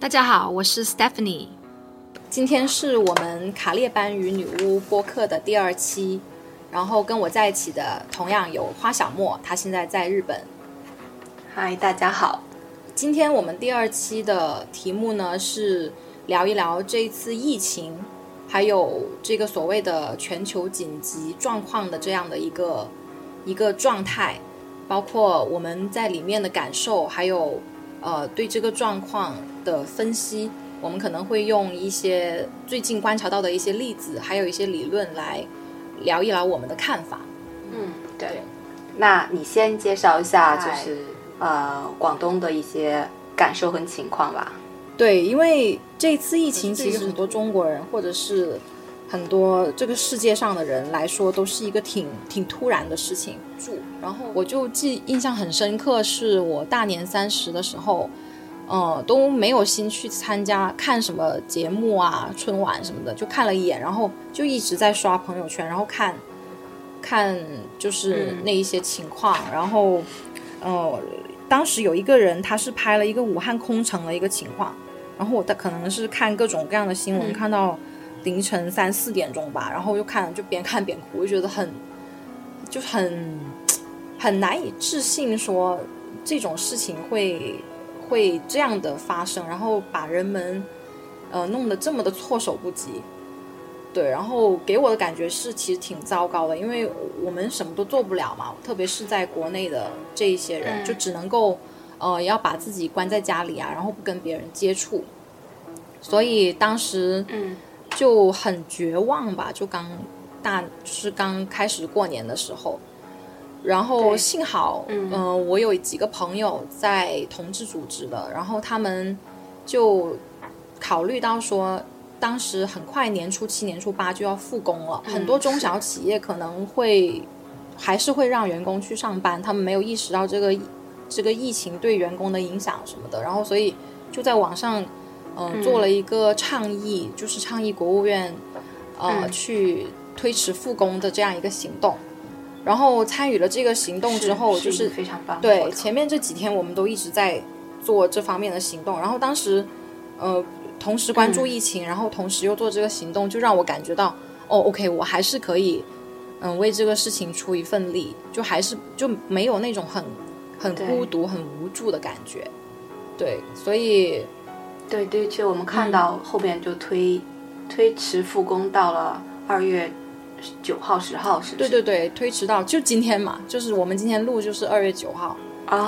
大家好，我是 Stephanie。今天是我们卡列班与女巫播客的第二期，然后跟我在一起的同样有花小莫，他现在在日本。嗨，大家好。今天我们第二期的题目呢是聊一聊这一次疫情，还有这个所谓的全球紧急状况的这样的一个一个状态，包括我们在里面的感受，还有呃对这个状况的分析。我们可能会用一些最近观察到的一些例子，还有一些理论来聊一聊我们的看法。嗯，对。那你先介绍一下，就是呃广东的一些感受和情况吧。对，因为这次疫情，其实很多中国人或者是很多这个世界上的人来说，都是一个挺挺突然的事情。住，然后我就记印象很深刻，是我大年三十的时候。嗯，都没有心去参加看什么节目啊，春晚什么的，就看了一眼，然后就一直在刷朋友圈，然后看，看就是那一些情况，然后，呃，当时有一个人他是拍了一个武汉空城的一个情况，然后我的可能是看各种各样的新闻，看到凌晨三四点钟吧，然后就看就边看边哭，我就觉得很，就很 很难以置信，说这种事情会。会这样的发生，然后把人们，呃，弄得这么的措手不及，对，然后给我的感觉是其实挺糟糕的，因为我们什么都做不了嘛，特别是在国内的这一些人，就只能够，呃，要把自己关在家里啊，然后不跟别人接触，所以当时，嗯，就很绝望吧，就刚大就是刚开始过年的时候。然后幸好，嗯，我有几个朋友在同志组织的，然后他们就考虑到说，当时很快年初七、年初八就要复工了，很多中小企业可能会还是会让员工去上班，他们没有意识到这个这个疫情对员工的影响什么的，然后所以就在网上嗯做了一个倡议，就是倡议国务院呃去推迟复工的这样一个行动。然后参与了这个行动之后，就是非常棒。对，前面这几天我们都一直在做这方面的行动。然后当时，呃，同时关注疫情，然后同时又做这个行动，就让我感觉到，哦，OK，我还是可以，嗯，为这个事情出一份力，就还是就没有那种很很孤独、很无助的感觉。对，所以，对对，其实我们看到后边就推推迟复工到了二月。九号、十号是？对对对，推迟到就今天嘛，就是我们今天录就是二月九号，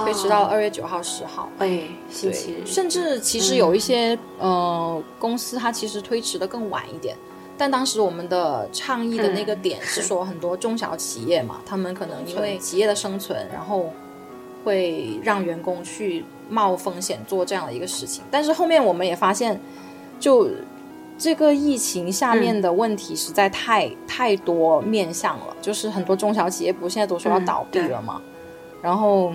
推迟到二月九号、十号。哎，星期日。甚至其实有一些呃公司，它其实推迟的更晚一点。但当时我们的倡议的那个点 是说，很多中小企业嘛，他们可能因为企业的生存，然后会让员工去冒风险做这样的一个事情。但是后面我们也发现，就。这个疫情下面的问题实在太太多面向了，就是很多中小企业不现在都说要倒闭了嘛，然后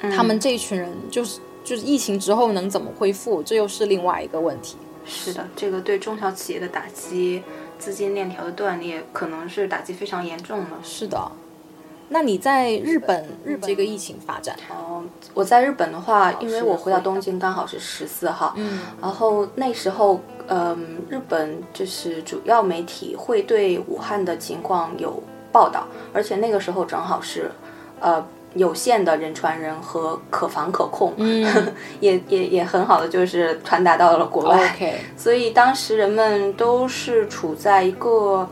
他们这一群人就是就是疫情之后能怎么恢复，这又是另外一个问题。是的，这个对中小企业的打击，资金链条的断裂，可能是打击非常严重的。是的。那你在日本，日本这个疫情发展？哦，我在日本的话，因为我回到东京刚好是十四号，嗯，然后那时候，嗯，日本就是主要媒体会对武汉的情况有报道，而且那个时候正好是，呃，有限的人传人和可防可控，嗯，也也也很好的就是传达到了国外所以当时人们都是处在一个。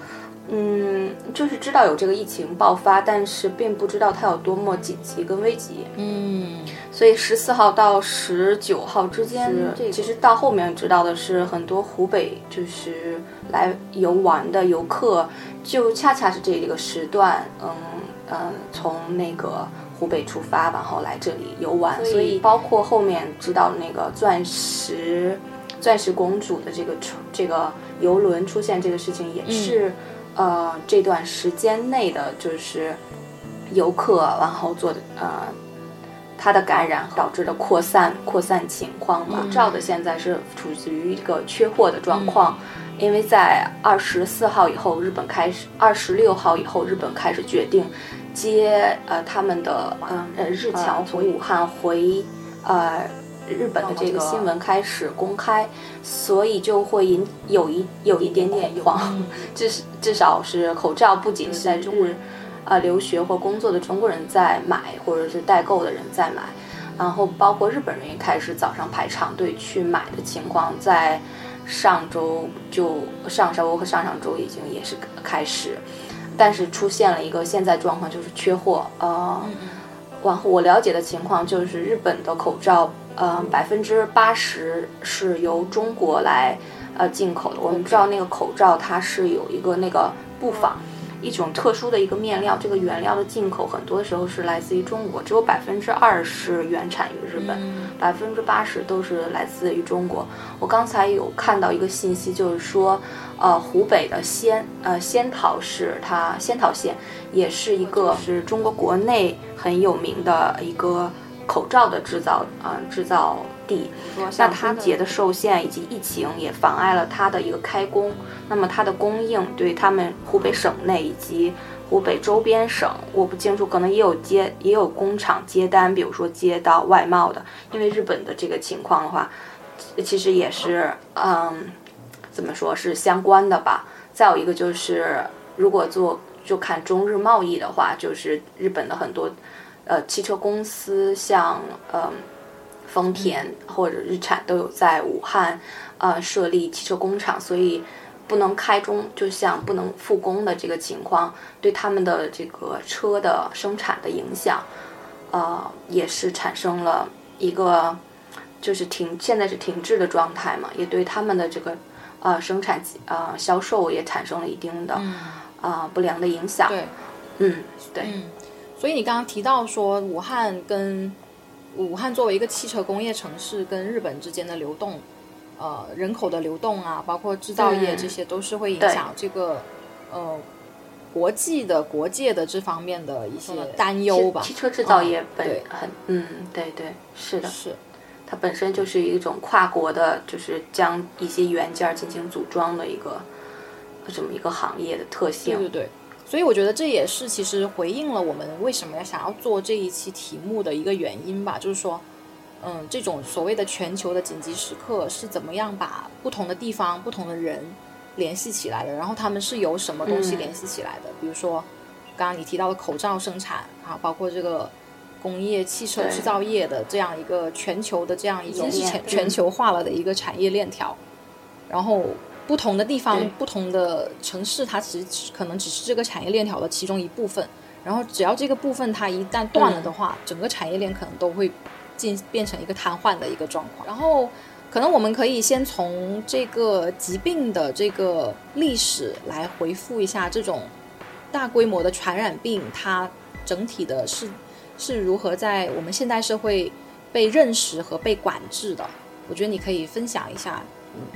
嗯，就是知道有这个疫情爆发，但是并不知道它有多么紧急跟危急。嗯，所以十四号到十九号之间，其实到后面知道的是，很多湖北就是来游玩的游客，就恰恰是这个时段，嗯嗯，从那个湖北出发，然后来这里游玩。所以包括后面知道那个钻石钻石公主的这个这个游轮出现这个事情，也是。呃，这段时间内的就是游客，然后做的呃，它的感染导致的扩散扩散情况吧。照的现在是处于一个缺货的状况，因为在二十四号以后，日本开始二十六号以后，日本开始决定接呃他们的嗯呃日侨从武汉回呃日本的这个新闻开始公开，所以就会引有一有一点点慌，至至少是口罩不仅是在中国人啊留学或工作的中国人在买，或者是代购的人在买，然后包括日本人也开始早上排长队去买的情况，在上周就上周和上上周已经也是开始，但是出现了一个现在状况就是缺货，呃。然后我了解的情况就是，日本的口罩，呃，百分之八十是由中国来，呃，进口的。我们知道那个口罩它是有一个那个布纺。一种特殊的一个面料，这个原料的进口很多时候是来自于中国，只有百分之二是原产于日本，百分之八十都是来自于中国。我刚才有看到一个信息，就是说，呃，湖北的仙呃仙桃市，它仙桃县也是一个是中国国内很有名的一个口罩的制造啊制造。地，那它节的受限以及疫情也妨碍了它的一个开工，那么它的供应对他们湖北省内以及湖北周边省，我不清楚，可能也有接也有工厂接单，比如说接到外贸的，因为日本的这个情况的话，其实也是嗯，怎么说是相关的吧。再有一个就是，如果做就看中日贸易的话，就是日本的很多呃汽车公司，像嗯。丰田或者日产都有在武汉，呃，设立汽车工厂，所以不能开中，就像不能复工的这个情况，对他们的这个车的生产的影响，呃，也是产生了一个，就是停，现在是停滞的状态嘛，也对他们的这个呃生产呃销售也产生了一定的啊不良的影响。对，嗯，对，嗯，所以你刚刚提到说武汉跟。武汉作为一个汽车工业城市，跟日本之间的流动，呃，人口的流动啊，包括制造业，这些都是会影响这个，呃，国际的国界的这方面的一些担忧吧。汽车制造业本很，嗯，对对，是的，是，它本身就是一种跨国的，就是将一些元件进行组装的一个这么一个行业的特性。对对对。所以我觉得这也是其实回应了我们为什么要想要做这一期题目的一个原因吧，就是说，嗯，这种所谓的全球的紧急时刻是怎么样把不同的地方、不同的人联系起来的？然后他们是由什么东西联系起来的？比如说，刚刚你提到的口罩生产啊，包括这个工业汽车制造业的这样一个全球的这样一种全全球化了的一个产业链条，然后。不同的地方、不同的城市，它其实可能只是这个产业链条的其中一部分。然后，只要这个部分它一旦断了的话，整个产业链可能都会进变成一个瘫痪的一个状况。然后，可能我们可以先从这个疾病的这个历史来回复一下，这种大规模的传染病，它整体的是是如何在我们现代社会被认识和被管制的。我觉得你可以分享一下。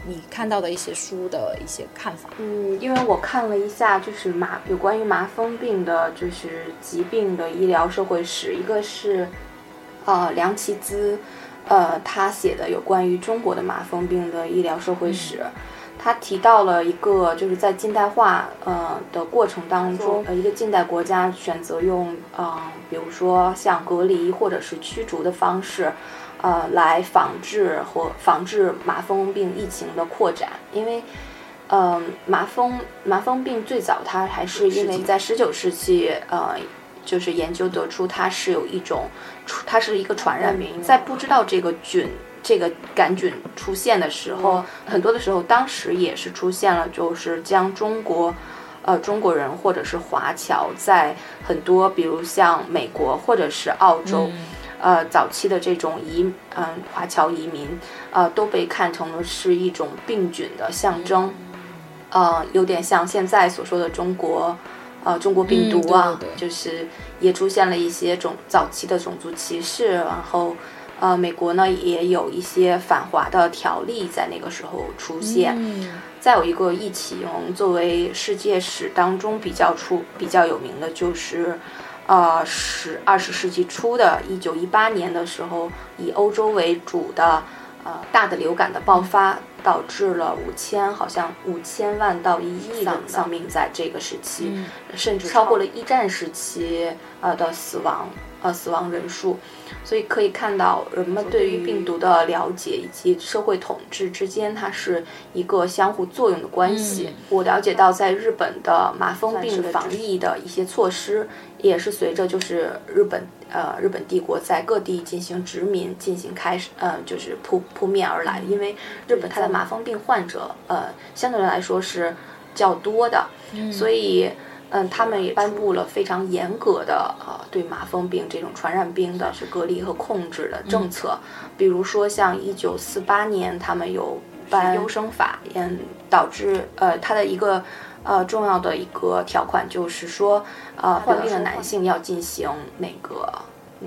你看到的一些书的一些看法，嗯，因为我看了一下，就是麻有关于麻风病的，就是疾病的医疗社会史，一个是，呃，梁其姿，呃，他写的有关于中国的麻风病的医疗社会史，他提到了一个，就是在近代化呃的过程当中，呃，一个近代国家选择用，呃，比如说像隔离或者是驱逐的方式。呃，来防治或防治麻风病疫情的扩展，因为，呃，麻风麻风病最早它还是因为在十九世纪，呃，就是研究得出它是有一种，它是一个传染病，在不知道这个菌这个杆菌出现的时候，很多的时候，当时也是出现了，就是将中国，呃，中国人或者是华侨在很多，比如像美国或者是澳洲。呃，早期的这种移，嗯，华侨移民，呃，都被看成了是一种病菌的象征，呃，有点像现在所说的中国，呃，中国病毒啊，就是也出现了一些种早期的种族歧视，然后，呃，美国呢也有一些反华的条例在那个时候出现，再有一个疫情作为世界史当中比较出比较有名的就是。呃，十二十世纪初的一九一八年的时候，以欧洲为主的呃大的流感的爆发，导致了五千好像五千万到一亿人丧命在这个时期，甚至超过了一战时期呃的死亡呃死亡人数，所以可以看到人们对于病毒的了解以及社会统治之间，它是一个相互作用的关系。我了解到，在日本的麻风病防疫的一些措施，也是随着就是日本呃日本帝国在各地进行殖民进行开始呃就是扑扑面而来，因为日本它的麻风病患者呃相对来说是较多的，所以。嗯，他们也颁布了非常严格的呃对麻风病这种传染病的是。隔离和控制的政策。比如说，像一九四八年，他们有颁优生法，嗯，导致呃它的一个呃重要的一个条款就是说，呃患病的男性要进行那个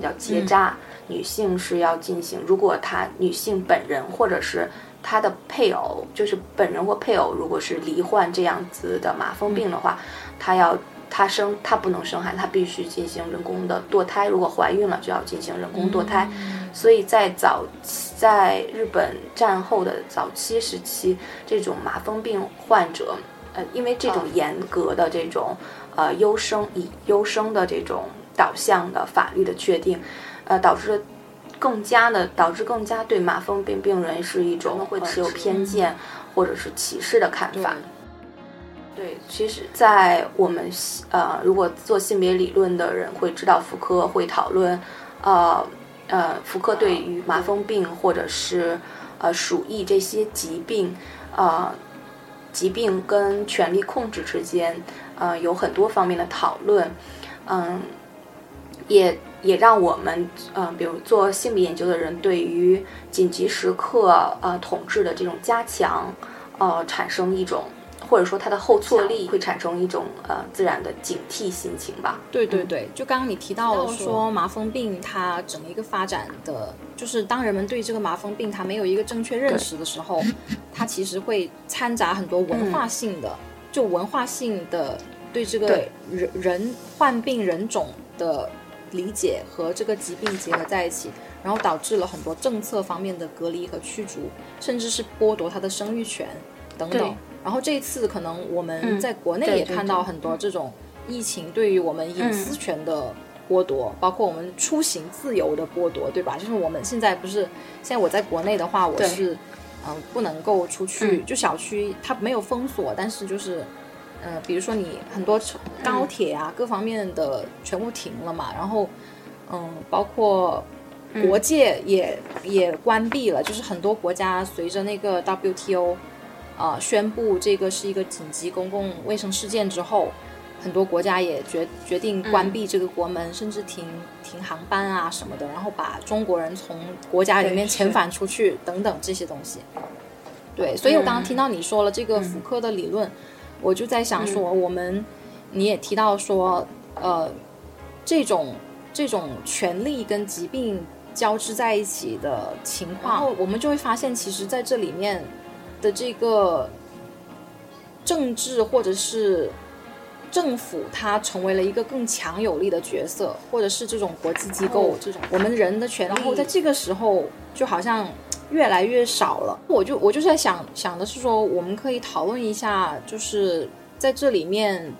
叫结扎，女性是要进行，如果她女性本人或者是她的配偶，就是本人或配偶，如果是罹患这样子的麻风病的话。她要，她生，她不能生孩子，她必须进行人工的堕胎。如果怀孕了，就要进行人工堕胎。所以在早期，在日本战后的早期时期，这种麻风病患者，呃，因为这种严格的这种呃优生以优生的这种导向的法律的确定，呃，导致更加的导致更加对麻风病病人是一种会持有偏见或者是歧视的看法。对，其实，在我们呃，如果做性别理论的人会知道，福柯会讨论，呃呃，福柯对于麻风病或者是呃鼠疫这些疾病，呃，疾病跟权力控制之间，呃，有很多方面的讨论，嗯，也也让我们，嗯，比如做性别研究的人，对于紧急时刻呃统治的这种加强，呃，产生一种。或者说它的后坐力会产生一种呃自然的警惕心情吧。对对对，就刚刚你提到了说麻风病它整个一个发展的，就是当人们对这个麻风病它没有一个正确认识的时候，它其实会掺杂很多文化性的，就文化性的对这个人人患病人种的理解和这个疾病结合在一起，然后导致了很多政策方面的隔离和驱逐，甚至是剥夺他的生育权等等。然后这一次可能我们在国内也看到很多这种疫情对于我们隐私权的剥夺，包括我们出行自由的剥夺，对吧？就是我们现在不是现在我在国内的话，我是嗯不能够出去，就小区它没有封锁，但是就是呃，比如说你很多高铁啊各方面的全部停了嘛，然后嗯，包括国界也也关闭了，就是很多国家随着那个 WTO。呃，宣布这个是一个紧急公共卫生事件之后，很多国家也决决定关闭这个国门，甚至停停航班啊什么的，然后把中国人从国家里面遣返出去等等这些东西。对，所以我刚刚听到你说了这个福柯的理论，我就在想说，我们你也提到说，呃，这种这种权利跟疾病交织在一起的情况，我们就会发现，其实在这里面。的这个政治或者是政府，它成为了一个更强有力的角色，或者是这种国际机构，这种我们人的权利，然后在这个时候就好像越来越少了。我就我就是在想想的是说，我们可以讨论一下，就是在这里面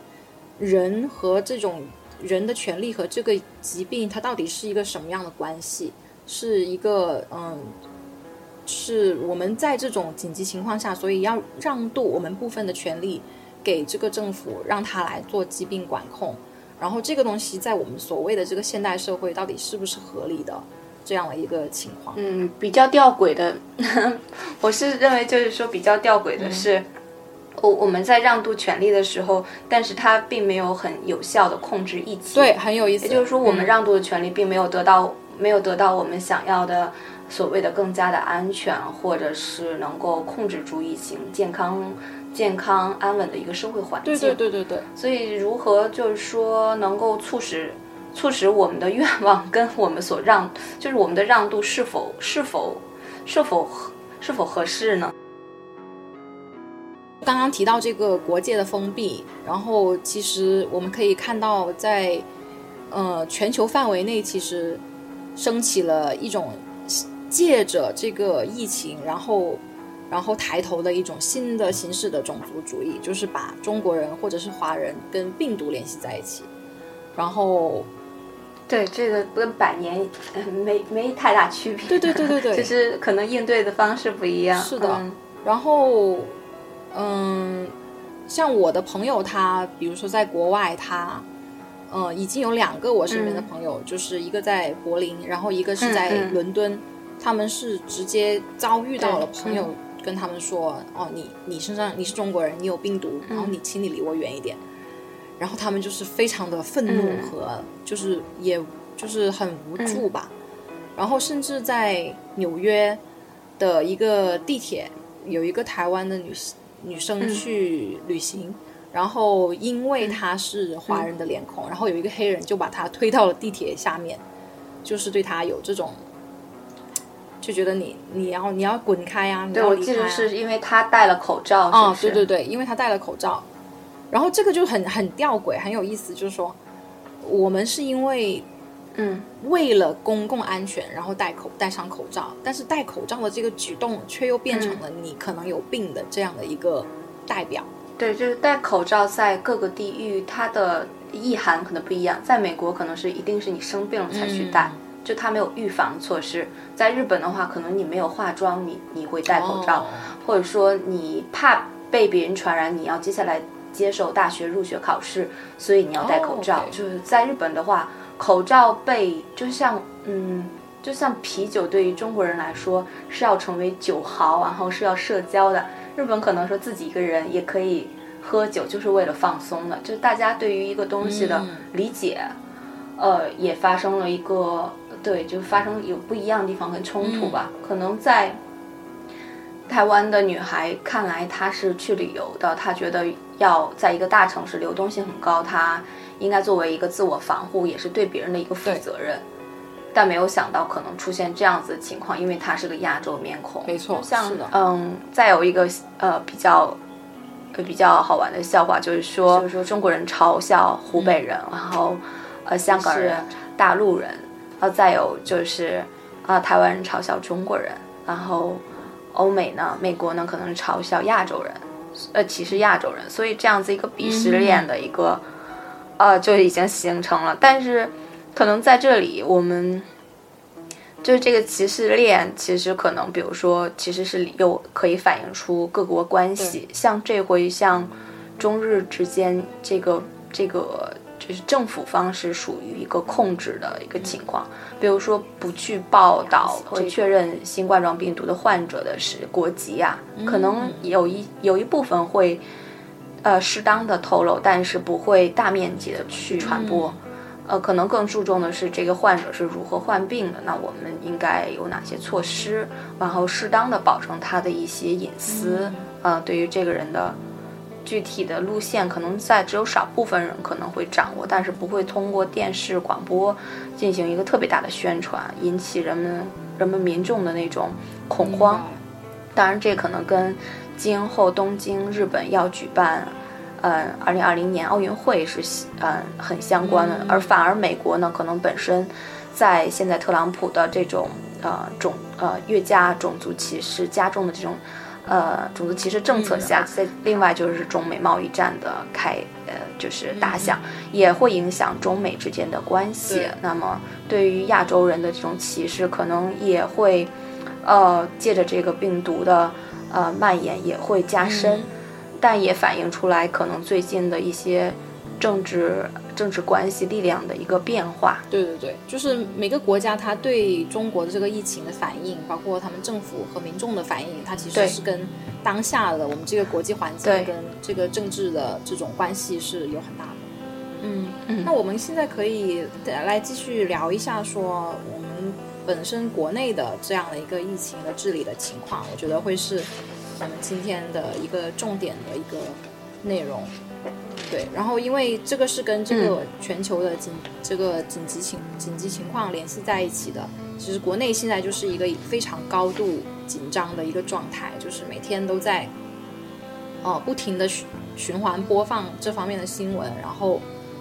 人和这种人的权利和这个疾病，它到底是一个什么样的关系？是一个嗯。是我们在这种紧急情况下，所以要让渡我们部分的权利给这个政府，让他来做疾病管控。然后这个东西在我们所谓的这个现代社会，到底是不是合理的这样的一个情况？嗯，比较吊诡的，我是认为就是说比较吊诡的是，我我们在让渡权利的时候，但是它并没有很有效的控制疫情。对，很有意思。也就是说，我们让渡的权利并没有得到，没有得到我们想要的。所谓的更加的安全，或者是能够控制住疫情、健康、健康安稳的一个社会环境。对对对对对。所以，如何就是说能够促使促使我们的愿望跟我们所让，就是我们的让渡是否是否是否是否合适呢？刚刚提到这个国界的封闭，然后其实我们可以看到，在呃全球范围内，其实升起了一种。借着这个疫情，然后，然后抬头的一种新的形式的种族主义，就是把中国人或者是华人跟病毒联系在一起，然后，对，这个跟百年没没太大区别。对对对对对，只是可能应对的方式不一样。是的，然后，嗯，像我的朋友，他比如说在国外，他，嗯，已经有两个我身边的朋友，就是一个在柏林，然后一个是在伦敦，他们是直接遭遇到了朋友跟他们说，哦，你你身上你是中国人，你有病毒，然后你请你离我远一点。然后他们就是非常的愤怒和就是也就是很无助吧，然后甚至在纽约的一个地铁，有一个台湾的女女生去旅行，然后因为她是华人的脸孔，然后有一个黑人就把他推到了地铁下面，就是对他有这种，就觉得你你要你要滚开啊！对我记得是因为他戴了口罩，哦，对对对，因为他戴了口罩。然后这个就很很吊诡，很有意思，就是说，我们是因为，嗯，为了公共安全，然后戴口戴上口罩，但是戴口罩的这个举动却又变成了你可能有病的这样的一个代表。对，就是戴口罩在各个地域它的意涵可能不一样。在美国可能是一定是你生病了才去戴，就它没有预防措施。在日本的话，可能你没有化妆，你你会戴口罩，或者说你怕被别人传染，你要接下来。接受大学入学考试，所以你要戴口罩。就是在日本的话，口罩被就像嗯，就像啤酒对于中国人来说是要成为酒豪，然后是要社交的。日本可能说自己一个人也可以喝酒，就是为了放松的。就是大家对于一个东西的理解，呃，也发生了一个对，就发生有不一样的地方跟冲突吧。可能在台湾的女孩看来，她是去旅游的，她觉得。要在一个大城市流动性很高，她应该作为一个自我防护，也是对别人的一个负责任。但没有想到可能出现这样子的情况，因为她是个亚洲面孔。没错，是的。嗯，再有一个呃比较呃比较好玩的笑话，就是说，就是说中国人嘲笑湖北人，然后呃香港人、大陆人，然后再有就是啊台湾人嘲笑中国人，然后欧美呢，美国呢可能是嘲笑亚洲人。呃，歧视亚洲人，所以这样子一个鄙视链的一个，呃，就已经形成了。但是，可能在这里，我们就是这个歧视链，其实可能，比如说，其实是又可以反映出各国关系。像这回，像中日之间这个这个。就是政府方是属于一个控制的一个情况，比如说不去报道和确认新冠状病毒的患者的是国籍啊，可能有一有一部分会，呃，适当的透露，但是不会大面积的去传播，呃，可能更注重的是这个患者是如何患病的，那我们应该有哪些措施，然后适当的保证他的一些隐私，呃，对于这个人的。具体的路线可能在只有少部分人可能会掌握，但是不会通过电视广播进行一个特别大的宣传，引起人们人们民众的那种恐慌。当然，这可能跟今后东京日本要举办，呃，二零二零年奥运会是嗯很相关的。而反而美国呢，可能本身在现在特朗普的这种呃种呃越加种族歧视加重的这种。呃，种族歧视政策下，在另外就是中美贸易战的开，呃，就是打响，也会影响中美之间的关系。那么，对于亚洲人的这种歧视，可能也会，呃，借着这个病毒的呃蔓延，也会加深，但也反映出来可能最近的一些政治。政治关系力量的一个变化，对对对，就是每个国家它对中国的这个疫情的反应，包括他们政府和民众的反应，它其实是跟当下的我们这个国际环境跟这个政治的这种关系是有很大的。嗯嗯，那我们现在可以来继续聊一下，说我们本身国内的这样的一个疫情的治理的情况，我觉得会是我们今天的一个重点的一个内容。对，然后因为这个是跟这个全球的紧这个紧急情紧急情况联系在一起的。其实国内现在就是一个非常高度紧张的一个状态，就是每天都在，呃，不停的循循环播放这方面的新闻，然后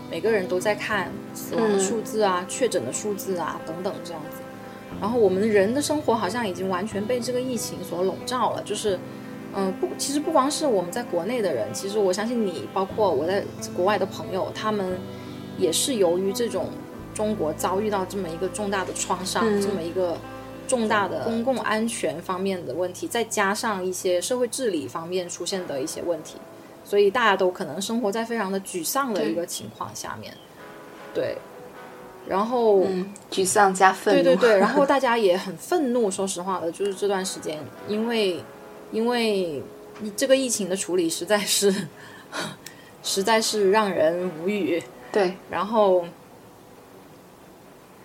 每个人都在看死亡的数字啊、确诊的数字啊等等这样子。然后我们人的生活好像已经完全被这个疫情所笼罩了，就是。嗯，不，其实不光是我们在国内的人，其实我相信你，包括我在国外的朋友，他们也是由于这种中国遭遇到这么一个重大的创伤，这么一个重大的公共安全方面的问题，再加上一些社会治理方面出现的一些问题，所以大家都可能生活在非常的沮丧的一个情况下面。对，然后沮丧加愤怒，对对对，然后 大家也很愤怒。说实话的，就是这段时间，因为因为这个疫情的处理实在是实在是让人无语。对，然后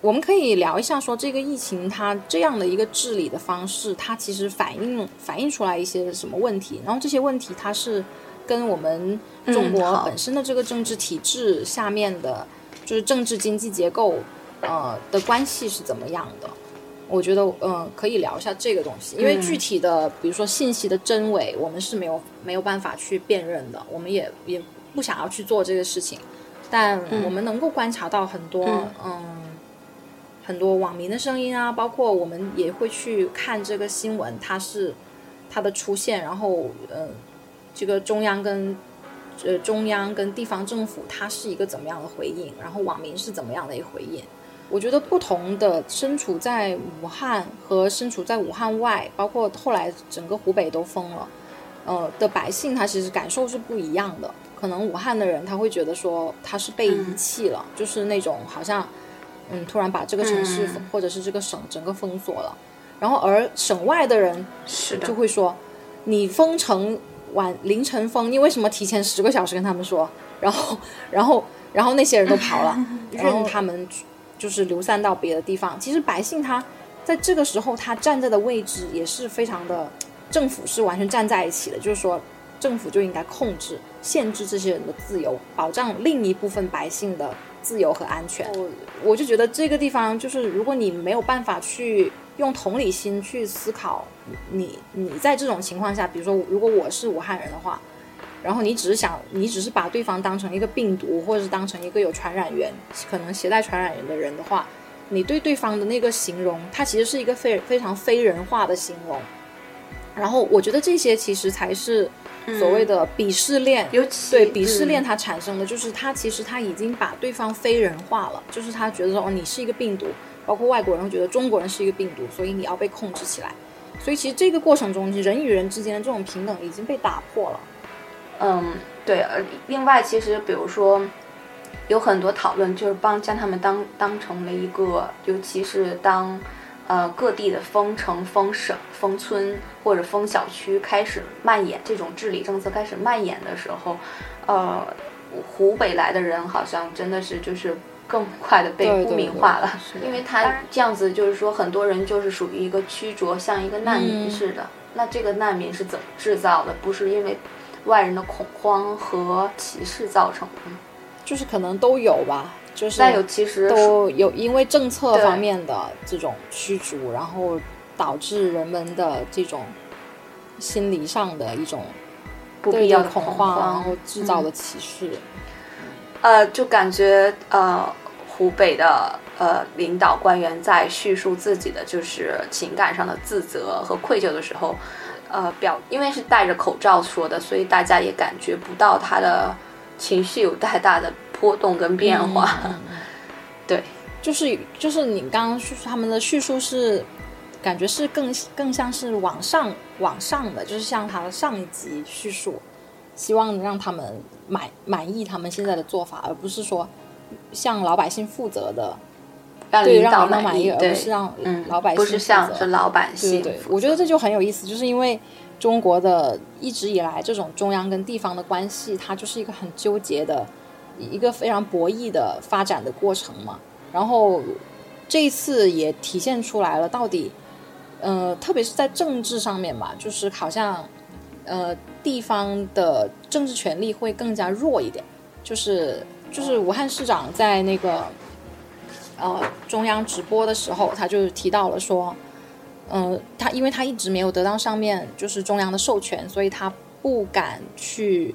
我们可以聊一下，说这个疫情它这样的一个治理的方式，它其实反映反映出来一些什么问题？然后这些问题它是跟我们中国本身的这个政治体制下面的。就是政治经济结构，呃的关系是怎么样的？我觉得，嗯，可以聊一下这个东西，因为具体的，比如说信息的真伪，我们是没有没有办法去辨认的，我们也也不想要去做这个事情。但我们能够观察到很多，嗯，很多网民的声音啊，包括我们也会去看这个新闻，它是它的出现，然后，嗯，这个中央跟。呃，中央跟地方政府它是一个怎么样的回应？然后网民是怎么样的一个回应？我觉得不同的身处在武汉和身处在武汉外，包括后来整个湖北都封了，呃的百姓，他其实感受是不一样的。可能武汉的人他会觉得说他是被遗弃了，就是那种好像，嗯，突然把这个城市或者是这个省整个封锁了。然后而省外的人是就会说，你封城。晚凌晨封，你为什么提前十个小时跟他们说？然后，然后，然后那些人都跑了，任他们就是流散到别的地方。其实百姓他在这个时候他站在的位置也是非常的，政府是完全站在一起的，就是说政府就应该控制、限制这些人的自由，保障另一部分百姓的自由和安全。我我就觉得这个地方就是，如果你没有办法去。用同理心去思考，你你在这种情况下，比如说，如果我是武汉人的话，然后你只是想，你只是把对方当成一个病毒，或者是当成一个有传染源、可能携带传染源的人的话，你对对方的那个形容，它其实是一个非非常非人化的形容。然后我觉得这些其实才是所谓的鄙视链，尤其对鄙视链它产生的就是他其实他已经把对方非人化了，就是他觉得说哦，你是一个病毒。包括外国人会觉得中国人是一个病毒，所以你要被控制起来。所以其实这个过程中，人与人之间的这种平等已经被打破了。嗯，对。呃，另外，其实比如说，有很多讨论就是帮将他们当当成了一个，尤其是当呃各地的封城、封省、封村或者封小区开始蔓延，这种治理政策开始蔓延的时候，呃，湖北来的人好像真的是就是。更快的被污名化了，因为他这样子就是说，很多人就是属于一个曲折，像一个难民似的。那这个难民是怎么制造的？不是因为外人的恐慌和歧视造成的，就是可能都有吧。就是但有其实都有，因为政策方面的这种驱逐，然后导致人们的这种心理上的一种不必要的恐慌，然后制造的歧视。呃，就感觉呃，湖北的呃领导官员在叙述自己的就是情感上的自责和愧疚的时候，呃，表因为是戴着口罩说的，所以大家也感觉不到他的情绪有太大的波动跟变化。对，就是就是你刚刚叙述他们的叙述是，感觉是更更像是往上往上的，就是像他的上一集叙述。希望让他们满满意他们现在的做法，而不是说向老百姓负责的，对让领导满意，而不是让老百姓负责。是老百姓。对对，我觉得这就很有意思，就是因为中国的一直以来这种中央跟地方的关系，它就是一个很纠结的一个非常博弈的发展的过程嘛。然后这一次也体现出来了，到底，呃，特别是在政治上面吧，就是好像。呃，地方的政治权力会更加弱一点，就是就是武汉市长在那个呃中央直播的时候，他就提到了说，嗯，他因为他一直没有得到上面就是中央的授权，所以他不敢去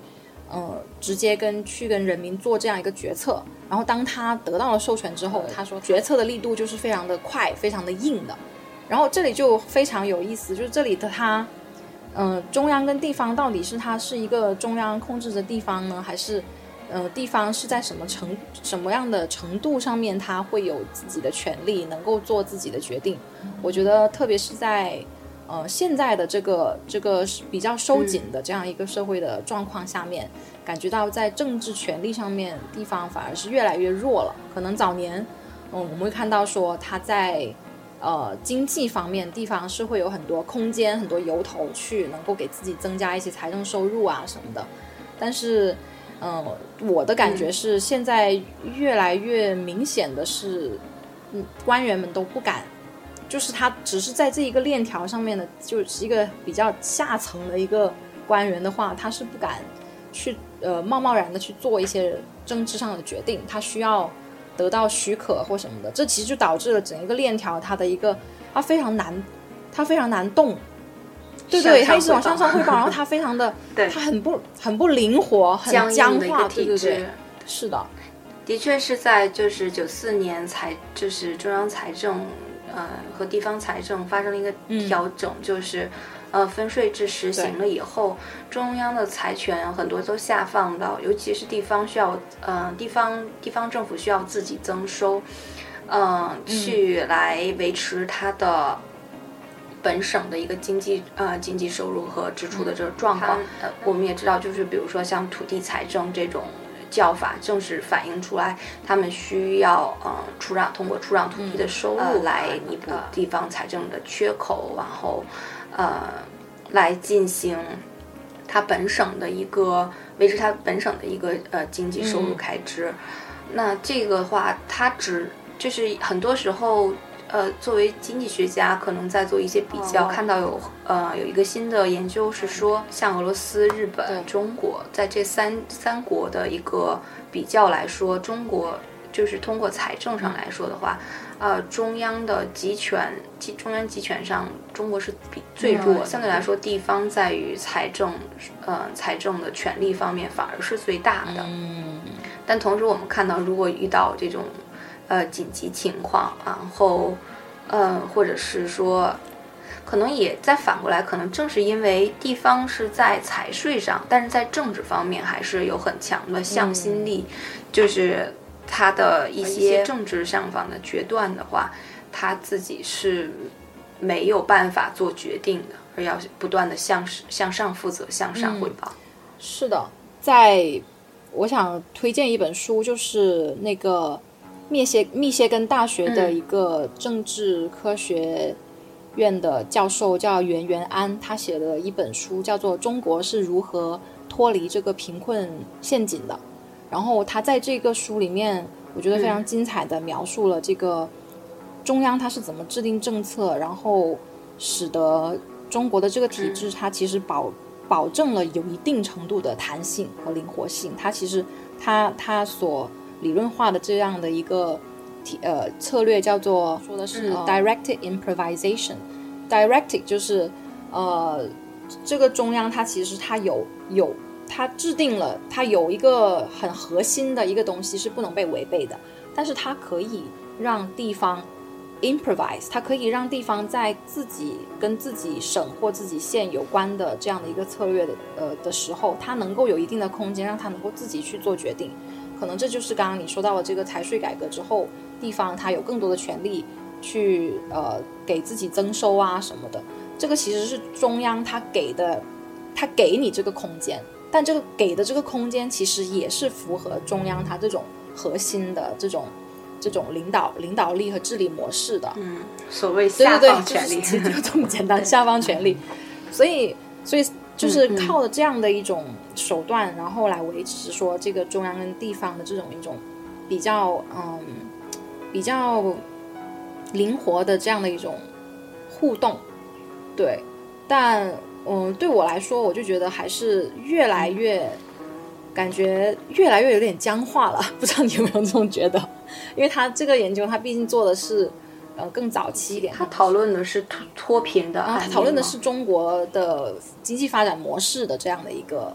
呃直接跟去跟人民做这样一个决策。然后当他得到了授权之后，他说决策的力度就是非常的快，非常的硬的。然后这里就非常有意思，就是这里的他。嗯，中央跟地方到底是它是一个中央控制的地方呢，还是呃，地方是在什么程什么样的程度上面，他会有自己的权利，能够做自己的决定。我觉得，特别是在呃现在的这个这个比较收紧的这样一个社会的状况下面，感觉到在政治权利上面，地方反而是越来越弱了。可能早年，嗯，我们会看到说他在呃经济方面，地方是会有很多空间、很多由头去能够给自己增加一些财政收入啊什么的，但是。嗯，我的感觉是现在越来越明显的是，嗯，官员们都不敢，就是他只是在这一个链条上面的，就是一个比较下层的一个官员的话，他是不敢去呃贸贸然的去做一些政治上的决定，他需要得到许可或什么的，这其实就导致了整一个链条它的一个它非常难，它非常难动。对对，他一直往向上汇报，然后 他非常的，他很不很不灵活，很僵化，对对对，是的，的确是在就是九四年财就是中央财政呃和地方财政发生了一个调整，就是呃分税制实行了以后，中央的财权很多都下放到，尤其是地方需要呃地方地方政府需要自己增收，嗯，去来维持它的。本省的一个经济呃经济收入和支出的这个状况，呃，我们也知道，就是比如说像土地财政这种叫法，正是反映出来他们需要呃出让通过出让土地的收入来弥补地方财政的缺口，然后呃来进行他本省的一个维持他本省的一个呃经济收入开支。那这个话，它只就是很多时候。呃，作为经济学家，可能在做一些比较，看到有呃有一个新的研究是说，像俄罗斯、日本、中国，在这三三国的一个比较来说，中国就是通过财政上来说的话，呃，中央的集权，集中央集权上，中国是比最弱，相对来说，地方在于财政，呃，财政的权力方面反而是最大的。嗯，但同时我们看到，如果遇到这种。呃，紧急情况，然后，嗯，或者是说，可能也再反过来，可能正是因为地方是在财税上，但是在政治方面还是有很强的向心力，就是他的一些政治上方的决断的话，他自己是没有办法做决定的，而要不断的向向上负责，向上汇报。是的，在我想推荐一本书，就是那个。密歇密歇根大学的一个政治科学院的教授叫袁元安，他写了一本书，叫做《中国是如何脱离这个贫困陷阱的》。然后他在这个书里面，我觉得非常精彩的描述了这个中央它是怎么制定政策，然后使得中国的这个体制它其实保保证了有一定程度的弹性和灵活性。它其实它它所理论化的这样的一个体呃策略叫做说的是 directed improvisation，directed 就是呃这个中央它其实它有有它制定了它有一个很核心的一个东西是不能被违背的，但是它可以让地方 improvise，它可以让地方在自己跟自己省或自己县有关的这样的一个策略的呃的时候，它能够有一定的空间，让它能够自己去做决定。可能这就是刚刚你说到的这个财税改革之后，地方它有更多的权利去呃给自己增收啊什么的。这个其实是中央它给的，它给你这个空间，但这个给的这个空间其实也是符合中央它这种核心的这种这种领导领导力和治理模式的。嗯，所谓下方权力就这么简单，下方权力。所以，所以。就是靠着这样的一种手段，然后来维持说这个中央跟地方的这种一种比较嗯比较灵活的这样的一种互动，对。但嗯对我来说，我就觉得还是越来越感觉越来越有点僵化了。不知道你有没有这种觉得？因为他这个研究，他毕竟做的是。呃，更早期一点，他讨论的是脱脱贫的啊，讨论的是中国的经济发展模式的这样的一个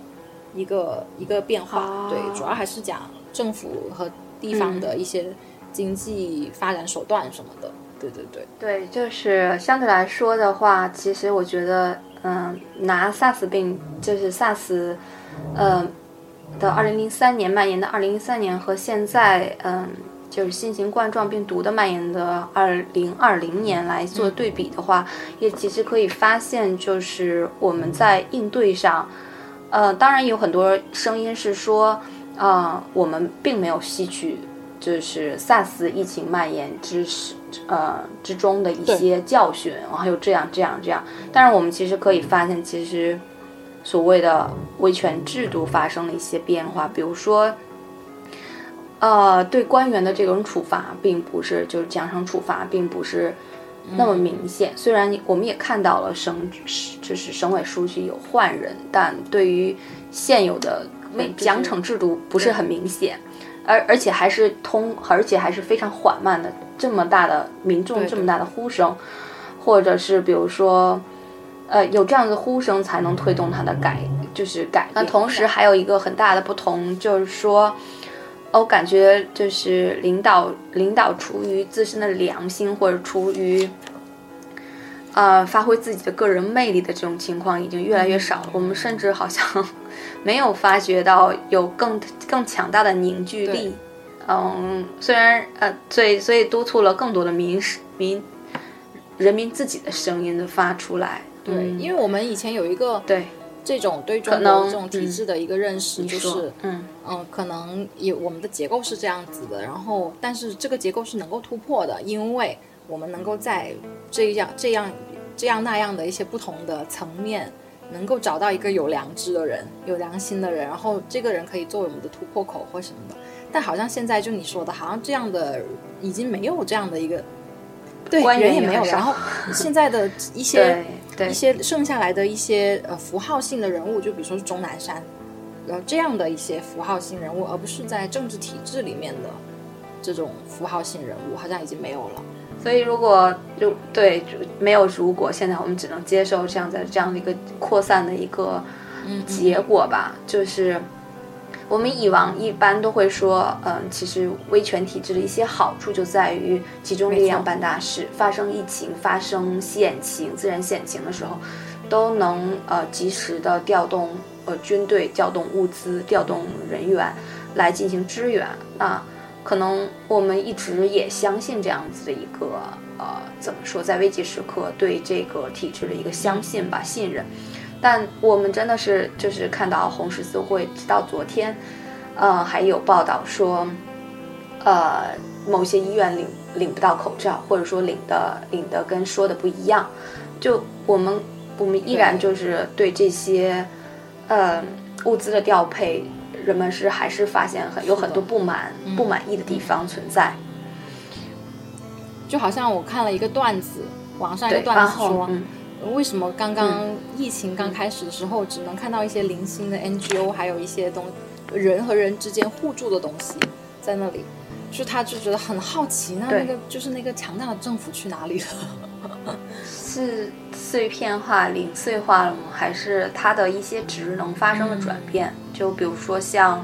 一个一个变化。对，主要还是讲政府和地方的一些经济发展手段什么的。对对对，对，就是相对来说的话，其实我觉得，嗯，拿 SARS 病就是 SARS，嗯，的二零零三年蔓延的二零一三年和现在，嗯，就是新型冠状病毒的蔓延的二零二零年来做对比的话，也其实可以发现，就是我们在应对上，呃，当然有很多声音是说，啊，我们并没有吸取就是 SARS 疫情蔓延之时，呃之中的一些教训，然后又这样这样这样，但是我们其实可以发现，其实。所谓的维权制度发生了一些变化，比如说，呃，对官员的这种处罚，并不是就是奖惩处罚，并不是那么明显。虽然我们也看到了省就是省委书记有换人，但对于现有的奖惩制度不是很明显，而而且还是通，而且还是非常缓慢的。这么大的民众这么大的呼声，或者是比如说。呃，有这样的呼声才能推动它的改，就是改。那同时还有一个很大的不同，就是说，我感觉就是领导领导出于自身的良心，或者出于，呃，发挥自己的个人魅力的这种情况已经越来越少了。我们甚至好像 没有发觉到有更更强大的凝聚力。嗯，虽然呃，所以所以督促了更多的民民人民自己的声音的发出来。对，因为我们以前有一个对这种对中国这种体制的一个认识，就是嗯嗯，可能有我们的结构是这样子的，然后但是这个结构是能够突破的，因为我们能够在这样这样这样那样的一些不同的层面，能够找到一个有良知的人、有良心的人，然后这个人可以作为我们的突破口或什么的。但好像现在就你说的，好像这样的已经没有这样的一个对人也没有，然后现在的一些。一些剩下来的一些呃符号性的人物，就比如说是钟南山，然后这样的一些符号性人物，而不是在政治体制里面的这种符号性人物，好像已经没有了。所以如果就对没有如果，现在我们只能接受这样的这样的一个扩散的一个结果吧，就是。我们以往一般都会说，嗯，其实威权体制的一些好处就在于集中力量办大事，发生疫情、发生险情、自然险情的时候，都能呃及时的调动呃军队、调动物资、调动人员来进行支援。那可能我们一直也相信这样子的一个呃怎么说，在危急时刻对这个体制的一个相信吧、信任。但我们真的是就是看到红十字会，直到昨天，呃，还有报道说，呃，某些医院领领不到口罩，或者说领的领的跟说的不一样，就我们我们依然就是对这些，呃，物资的调配，人们是还是发现很有很多不满不满意的地方存在，就好像我看了一个段子，网上一个段子说。为什么刚刚疫情刚开始的时候，只能看到一些零星的 NGO，还有一些东人和人之间互助的东西在那里？就他就觉得很好奇，那那个就是那个强大的政府去哪里了？是碎片化、零碎化了吗？还是它的一些职能发生了转变？就比如说像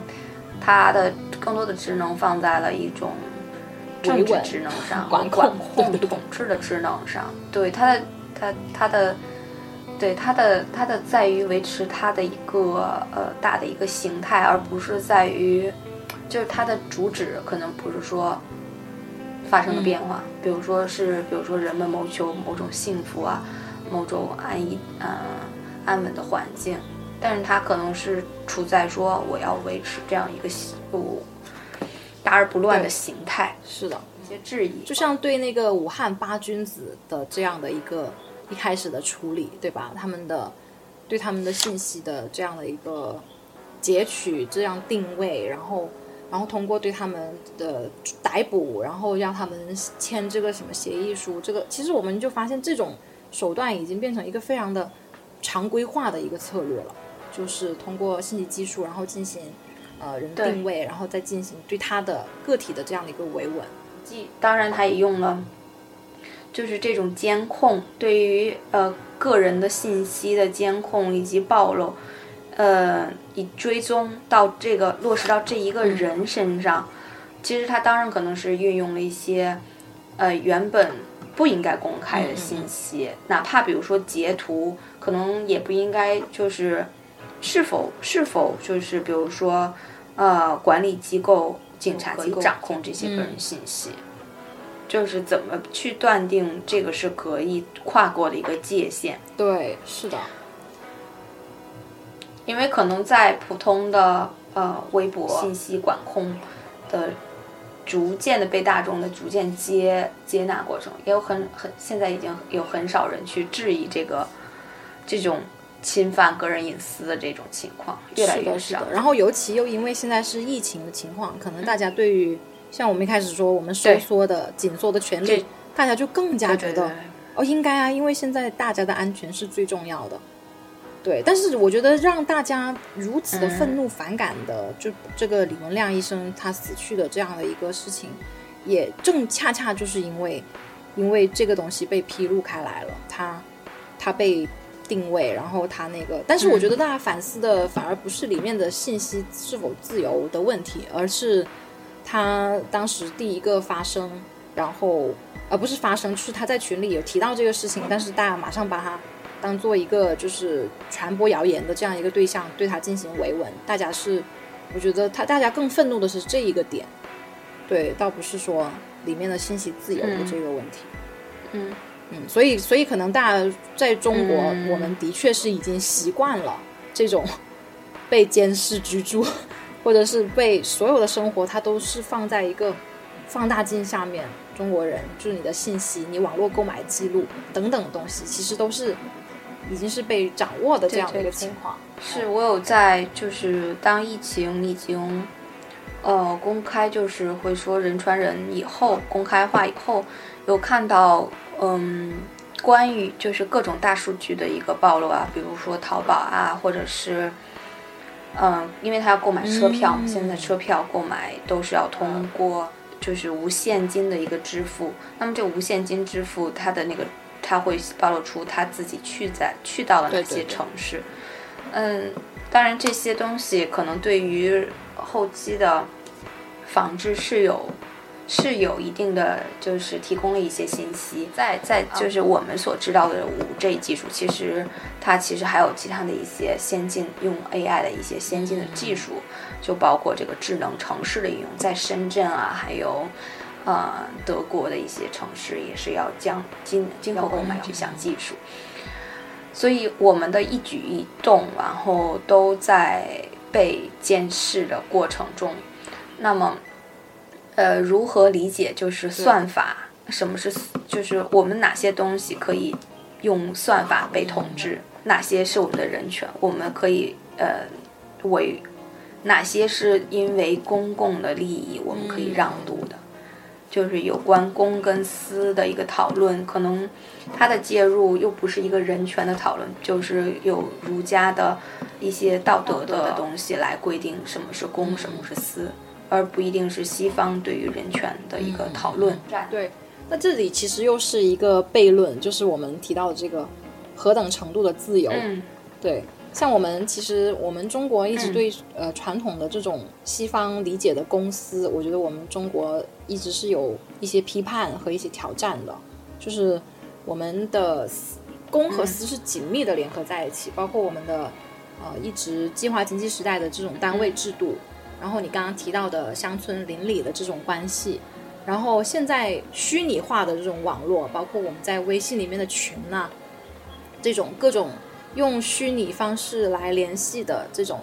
它的更多的职能放在了一种政治职能上、管控、统治的职能上，对它的。它它的，对它的它的在于维持它的一个呃大的一个形态，而不是在于，就是它的主旨可能不是说发生了变化，比如说是比如说人们谋求某种幸福啊，某种安逸嗯安稳的环境，但是它可能是处在说我要维持这样一个不达而不乱的形态，是的。质疑，就像对那个武汉八君子的这样的一个一开始的处理，对吧？他们的对他们的信息的这样的一个截取，这样定位，然后然后通过对他们的逮捕，然后让他们签这个什么协议书，这个其实我们就发现这种手段已经变成一个非常的常规化的一个策略了，就是通过信息技术，然后进行呃人定位，然后再进行对他的个体的这样的一个维稳。当然，他也用了，就是这种监控，对于呃个人的信息的监控以及暴露，呃，以追踪到这个落实到这一个人身上。其实他当然可能是运用了一些呃原本不应该公开的信息，哪怕比如说截图，可能也不应该就是是否是否就是比如说，呃，管理机构、警察机构掌控这些个人信息，就是怎么去断定这个是可以跨过的一个界限？对，是的，因为可能在普通的呃微博信息管控的逐渐的被大众的逐渐接接纳过程，也有很很现在已经有很少人去质疑这个这种侵犯个人隐私的这种情况，越来越少。然后尤其又因为现在是疫情的情况，可能大家对于像我们一开始说我们收缩的紧缩的权利，大家就更加觉得哦应该啊，因为现在大家的安全是最重要的。对，但是我觉得让大家如此的愤怒反感的，就这个李文亮医生他死去的这样的一个事情，也正恰恰就是因为，因为这个东西被披露开来了，他他被定位，然后他那个，但是我觉得大家反思的反而不是里面的信息是否自由的问题，而是他当时第一个发声，然后而不是发声，就是他在群里有提到这个事情，但是大家马上把他。当做一个就是传播谣言的这样一个对象，对他进行维稳，大家是，我觉得他大家更愤怒的是这一个点，对，倒不是说里面的信息自由的这个问题，嗯嗯，所以所以可能大家在中国，我们的确是已经习惯了这种 被监视居住，或者是被所有的生活，它都是放在一个放大镜下面，中国人就是你的信息、你网络购买记录等等东西，其实都是。已经是被掌握的这样的一个情况。是我有在，就是当疫情已经，呃，公开就是会说人传人以后，公开化以后，有看到，嗯，关于就是各种大数据的一个暴露啊，比如说淘宝啊，或者是，嗯，因为他要购买车票，现在车票购买都是要通过就是无现金的一个支付，那么这无现金支付它的那个。他会暴露出他自己去在去到了哪些城市，嗯，当然这些东西可能对于后期的仿制是有是有一定的，就是提供了一些信息。在在就是我们所知道的五 G 技术，其实它其实还有其他的一些先进用 AI 的一些先进的技术，就包括这个智能城市的应用，在深圳啊，还有。呃，德国的一些城市也是要将今今后购买这项技术，所以我们的一举一动，然后都在被监视的过程中。那么，呃，如何理解就是算法？什么是就是我们哪些东西可以用算法被统治？哪些是我们的人权？我们可以呃为哪些是因为公共的利益我们可以让渡的？就是有关公跟私的一个讨论，可能它的介入又不是一个人权的讨论，就是有儒家的一些道德的东西来规定什么是公，什么是私，而不一定是西方对于人权的一个讨论。对，那这里其实又是一个悖论，就是我们提到的这个何等程度的自由？对。像我们其实，我们中国一直对呃传统的这种西方理解的公司，我觉得我们中国一直是有一些批判和一些挑战的。就是我们的公和私是紧密的联合在一起，包括我们的呃一直计划经济时代的这种单位制度，然后你刚刚提到的乡村邻里的这种关系，然后现在虚拟化的这种网络，包括我们在微信里面的群呐，这种各种。用虚拟方式来联系的这种，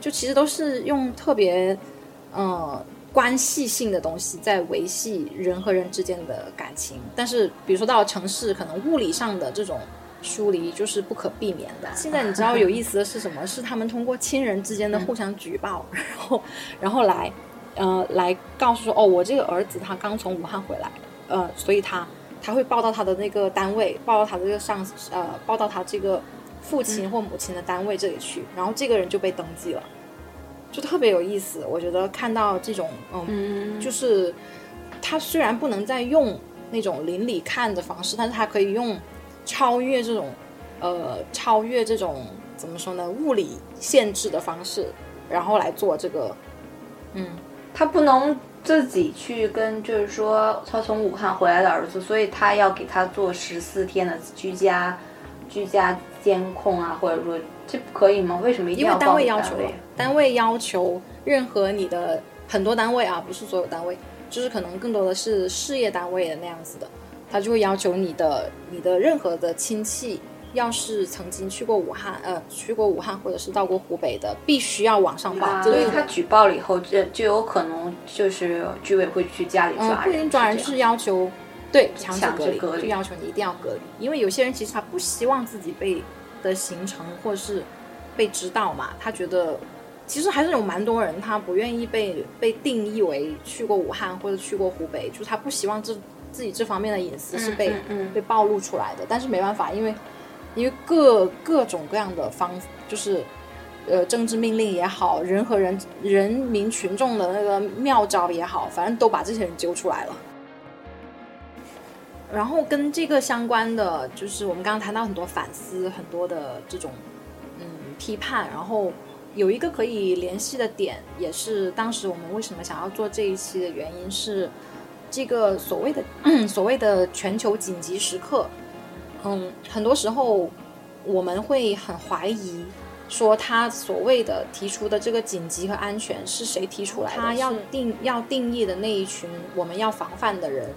就其实都是用特别，呃，关系性的东西在维系人和人之间的感情。但是，比如说到城市，可能物理上的这种疏离就是不可避免的。现在你知道有意思的是什么？是他们通过亲人之间的互相举报，然后，然后来，呃，来告诉说，哦，我这个儿子他刚从武汉回来，呃，所以他他会报到他的那个单位，报到他这个上，呃，报到他这个。父亲或母亲的单位这里去，然后这个人就被登记了，就特别有意思。我觉得看到这种，嗯，就是他虽然不能再用那种邻里看的方式，但是他可以用超越这种，呃，超越这种怎么说呢，物理限制的方式，然后来做这个，嗯，他不能自己去跟，就是说他从武汉回来的儿子，所以他要给他做十四天的居家居家。监控啊，或者说这不可以吗？为什么一定要因为单位要求了，单位要求任何你的很多单位啊，不是所有单位，就是可能更多的是事业单位的那样子的，他就会要求你的你的任何的亲戚，要是曾经去过武汉，呃，去过武汉或者是到过湖北的，必须要网上报。啊，所以他举报了以后，就就有可能就是居委会去家里嗯，抓人，不一定抓人，就是是要求对强制隔离，隔离就要求你一定要隔离，因为有些人其实他不希望自己被的行程或者是被知道嘛，他觉得其实还是有蛮多人他不愿意被被定义为去过武汉或者去过湖北，就是他不希望这自己这方面的隐私是被、嗯嗯被暴露出来的，但是没办法，因为因为各各种各样的方就是。呃，政治命令也好，人和人人民群众的那个妙招也好，反正都把这些人揪出来了。然后跟这个相关的，就是我们刚刚谈到很多反思，很多的这种嗯批判，然后有一个可以联系的点，也是当时我们为什么想要做这一期的原因是，这个所谓的 所谓的全球紧急时刻，嗯，很多时候我们会很怀疑。说他所谓的提出的这个紧急和安全是谁提出来的？他要定要定义的那一群我们要防范的人，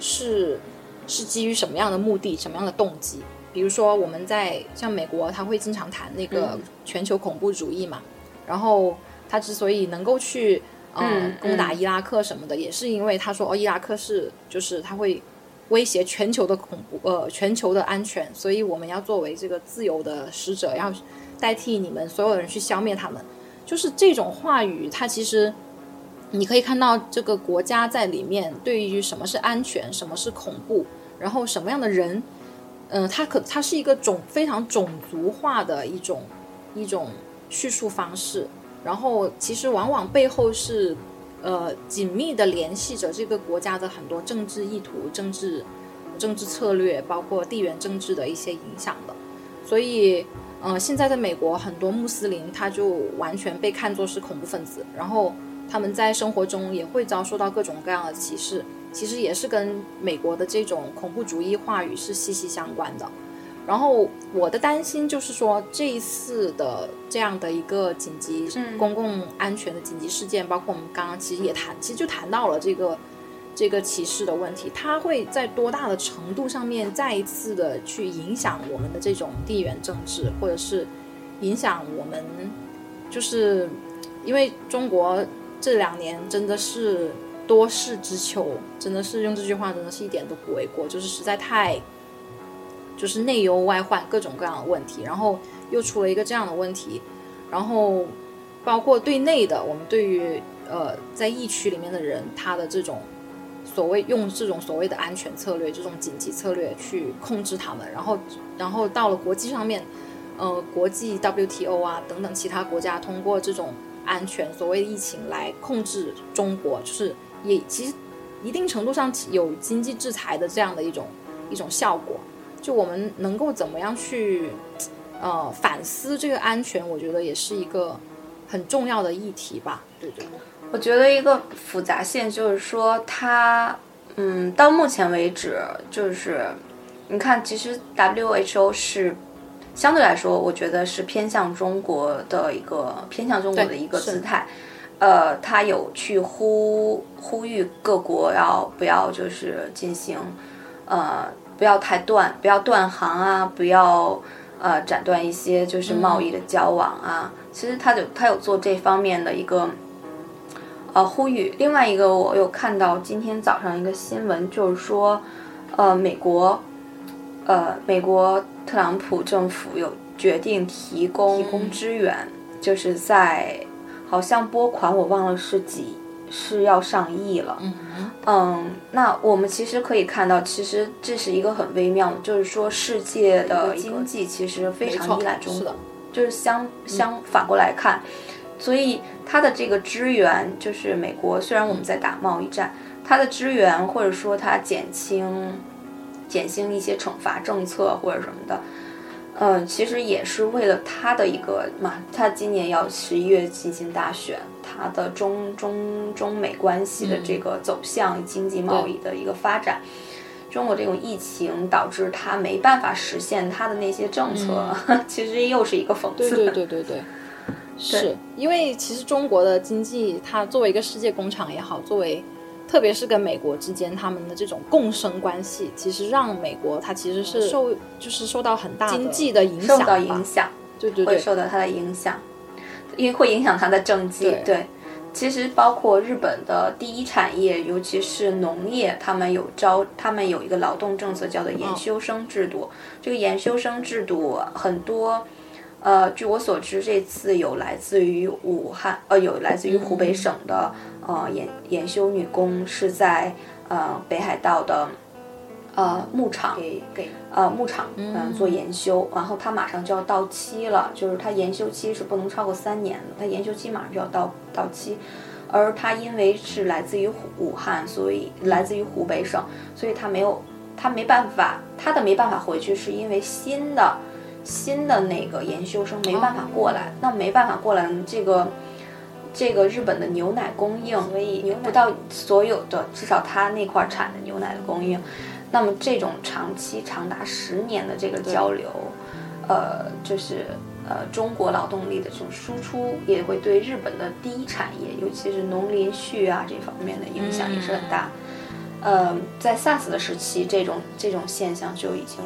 是是基于什么样的目的、什么样的动机？比如说我们在像美国，他会经常谈那个全球恐怖主义嘛，然后他之所以能够去嗯攻打伊拉克什么的，也是因为他说哦，伊拉克是就是他会威胁全球的恐怖呃全球的安全，所以我们要作为这个自由的使者要。代替你们所有人去消灭他们，就是这种话语，它其实你可以看到这个国家在里面对于什么是安全，什么是恐怖，然后什么样的人，嗯、呃，它可它是一个种非常种族化的一种一种叙述方式，然后其实往往背后是呃紧密的联系着这个国家的很多政治意图、政治政治策略，包括地缘政治的一些影响的，所以。呃，现在的美国很多穆斯林他就完全被看作是恐怖分子，然后他们在生活中也会遭受到各种各样的歧视，其实也是跟美国的这种恐怖主义话语是息息相关的。然后我的担心就是说，这一次的这样的一个紧急公共安全的紧急事件，包括我们刚刚其实也谈，其实就谈到了这个。这个歧视的问题，它会在多大的程度上面再一次的去影响我们的这种地缘政治，或者是影响我们，就是因为中国这两年真的是多事之秋，真的是用这句话真的是一点都不为过，就是实在太，就是内忧外患各种各样的问题，然后又出了一个这样的问题，然后包括对内的，我们对于呃在疫区里面的人，他的这种。所谓用这种所谓的安全策略，这种紧急策略去控制他们，然后，然后到了国际上面，呃，国际 WTO 啊等等其他国家通过这种安全所谓疫情来控制中国，就是也其实一定程度上有经济制裁的这样的一种一种效果。就我们能够怎么样去呃反思这个安全，我觉得也是一个很重要的议题吧。对对。我觉得一个复杂性就是说，它，嗯，到目前为止，就是你看，其实 WHO 是相对来说，我觉得是偏向中国的一个偏向中国的一个姿态。呃，它有去呼呼吁各国要不要就是进行，呃，不要太断，不要断航啊，不要呃斩断一些就是贸易的交往啊。其实他有他有做这方面的一个。呃，呼吁。另外一个，我有看到今天早上一个新闻，就是说，呃，美国，呃，美国特朗普政府有决定提供提供支援，就是在好像拨款我忘了是几，是要上亿了。嗯嗯，那我们其实可以看到，其实这是一个很微妙的，就是说世界的经济其实非常依赖中国，就是相相反过来看。所以它的这个支援，就是美国虽然我们在打贸易战，它的支援或者说它减轻减轻一些惩罚政策或者什么的，嗯，其实也是为了他的一个嘛，他今年要十一月进行大选，他的中中中美关系的这个走向、经济贸易的一个发展，中国这种疫情导致他没办法实现他的那些政策，其实又是一个讽刺。对对对对对，是因为其实中国的经济，它作为一个世界工厂也好，作为特别是跟美国之间他们的这种共生关系，其实让美国它其实是受就是受到很大经济的影响，受到影响，对对对，会受到它的影响，因为会影响它的政绩。对，其实包括日本的第一产业，尤其是农业，他们有招，他们有一个劳动政策叫做研修生制度。这个研修生制度很多，呃，据我所知，这次有来自于武汉，呃，有来自于湖北省的。呃，研研修女工是在呃北海道的呃牧场给给呃牧场嗯做研修，然后她马上就要到期了，就是她研修期是不能超过三年的，她研修期马上就要到到期，而她因为是来自于武汉，所以来自于湖北省，所以他没有他没办法，他的没办法回去，是因为新的新的那个研修生没办法过来，那没办法过来这个。这个日本的牛奶供应，所以不到所有的，至少他那块产的牛奶的供应。那么这种长期长达十年的这个交流，呃，就是呃中国劳动力的这种输出，也会对日本的第一产业，尤其是农林畜啊这方面的影响也是很大。呃，在 SARS 的时期，这种这种现象就已经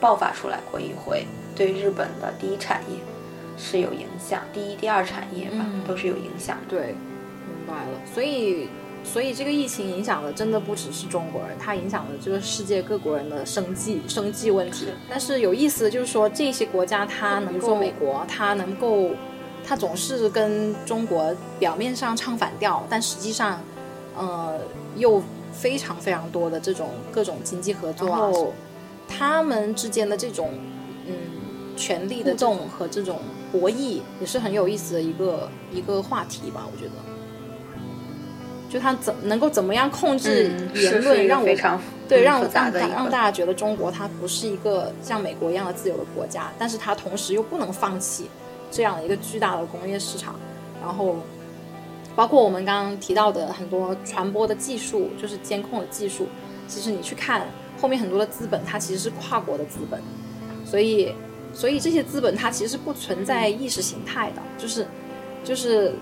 爆发出来过一回，对日本的第一产业。是有影响，第一、第二产业吧，都是有影响。对，明白了。所以，所以这个疫情影响的真的不只是中国人，它影响了这个世界各国人的生计、生计问题。但是有意思的就是说，这些国家它能够，美国它能够，它总是跟中国表面上唱反调，但实际上，呃，又非常非常多的这种各种经济合作，然后他们之间的这种嗯权力的动和这种。博弈也是很有意思的一个一个话题吧，我觉得，就他怎能够怎么样控制言论，让我对让让让大家觉得中国它不是一个像美国一样的自由的国家，但是它同时又不能放弃这样的一个巨大的工业市场，然后包括我们刚刚提到的很多传播的技术，就是监控的技术，其实你去看后面很多的资本，它其实是跨国的资本，所以。所以这些资本它其实不存在意识形态的，就是，就是，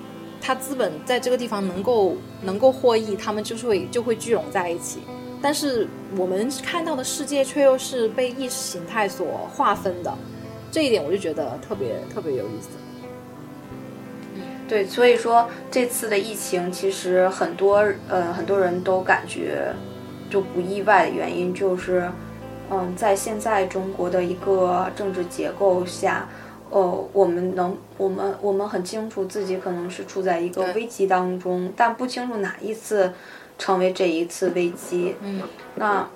它资本在这个地方能够能够获益，他们就是会就会聚拢在一起。但是我们看到的世界却又是被意识形态所划分的，这一点我就觉得特别特别有意思。对，所以说这次的疫情其实很多呃很多人都感觉就不意外的原因就是。嗯，在现在中国的一个政治结构下，呃，我们能，我们我们很清楚自己可能是处在一个危机当中，但不清楚哪一次成为这一次危机。嗯，那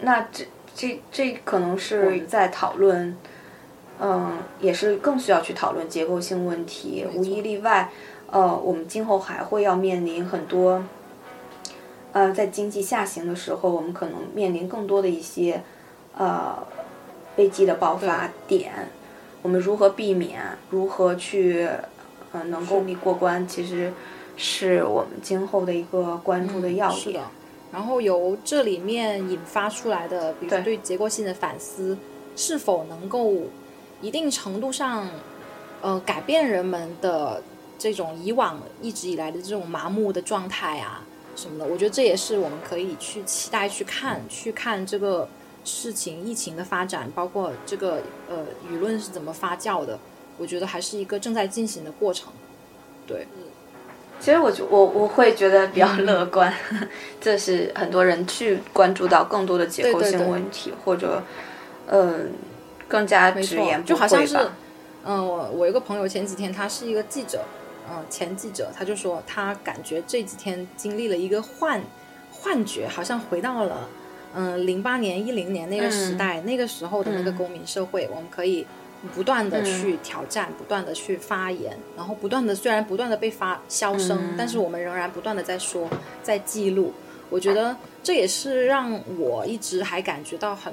那这这这可能是在讨论，嗯，也是更需要去讨论结构性问题，无一例外。呃，我们今后还会要面临很多，呃，在经济下行的时候，我们可能面临更多的一些。呃，危机的爆发点，我们如何避免？如何去呃能够顺利过关？其实是我们今后的一个关注的要点。然后由这里面引发出来的，比如说对结构性的反思，是否能够一定程度上呃改变人们的这种以往一直以来的这种麻木的状态啊什么的？我觉得这也是我们可以去期待去看去看这个。事情、疫情的发展，包括这个呃舆论是怎么发酵的，我觉得还是一个正在进行的过程。对，其实我觉我我会觉得比较乐观，这是很多人去关注到更多的结构性问题，或者嗯更加直言就好像是嗯，我我一个朋友前几天他是一个记者，嗯，前记者，他就说他感觉这几天经历了一个幻幻觉，好像回到了。嗯，零八年、一零年那个时代，那个时候的那个公民社会，我们可以不断的去挑战，不断的去发言，然后不断的虽然不断的被发消声，但是我们仍然不断的在说，在记录。我觉得这也是让我一直还感觉到很，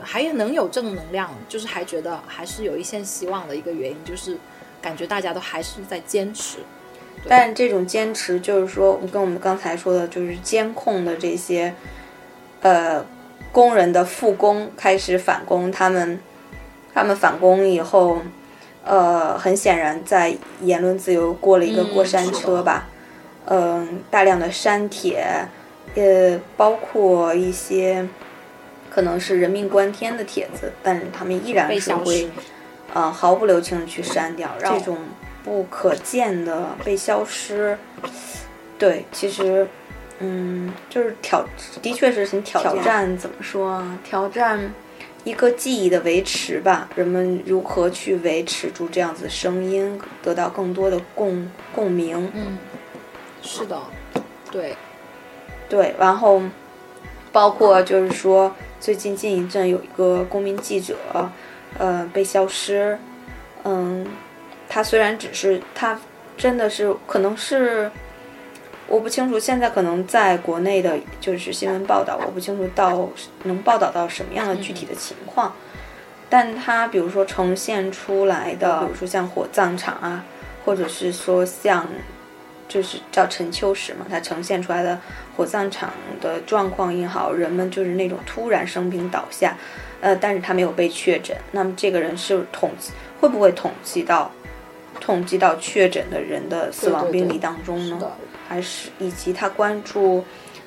还能有正能量，就是还觉得还是有一线希望的一个原因，就是感觉大家都还是在坚持。但这种坚持，就是说，跟我们刚才说的，就是监控的这些。呃，工人的复工开始返工，他们他们返工以后，呃，很显然在言论自由过了一个过山车吧，嗯，大量的删帖，呃，包括一些可能是人命关天的帖子，但是他们依然是会，嗯，毫不留情的去删掉，这种不可见的被消失，对，其实。嗯，就是挑，的确是很挑战。怎么说？挑战一个记忆的维持吧。人们如何去维持住这样子声音，得到更多的共共鸣？嗯，是的，对，对。然后，包括就是说，最近近一阵有一个公民记者，呃，被消失。嗯，他虽然只是他，真的是可能是。我不清楚现在可能在国内的就是新闻报道，我不清楚到能报道到什么样的具体的情况。但它比如说呈现出来的，比如说像火葬场啊，或者是说像就是叫陈秋实嘛，它呈现出来的火葬场的状况也好，人们就是那种突然生病倒下，呃，但是他没有被确诊，那么这个人是统计会不会统计到统计到确诊的人的死亡病例当中呢？还是以及他关注，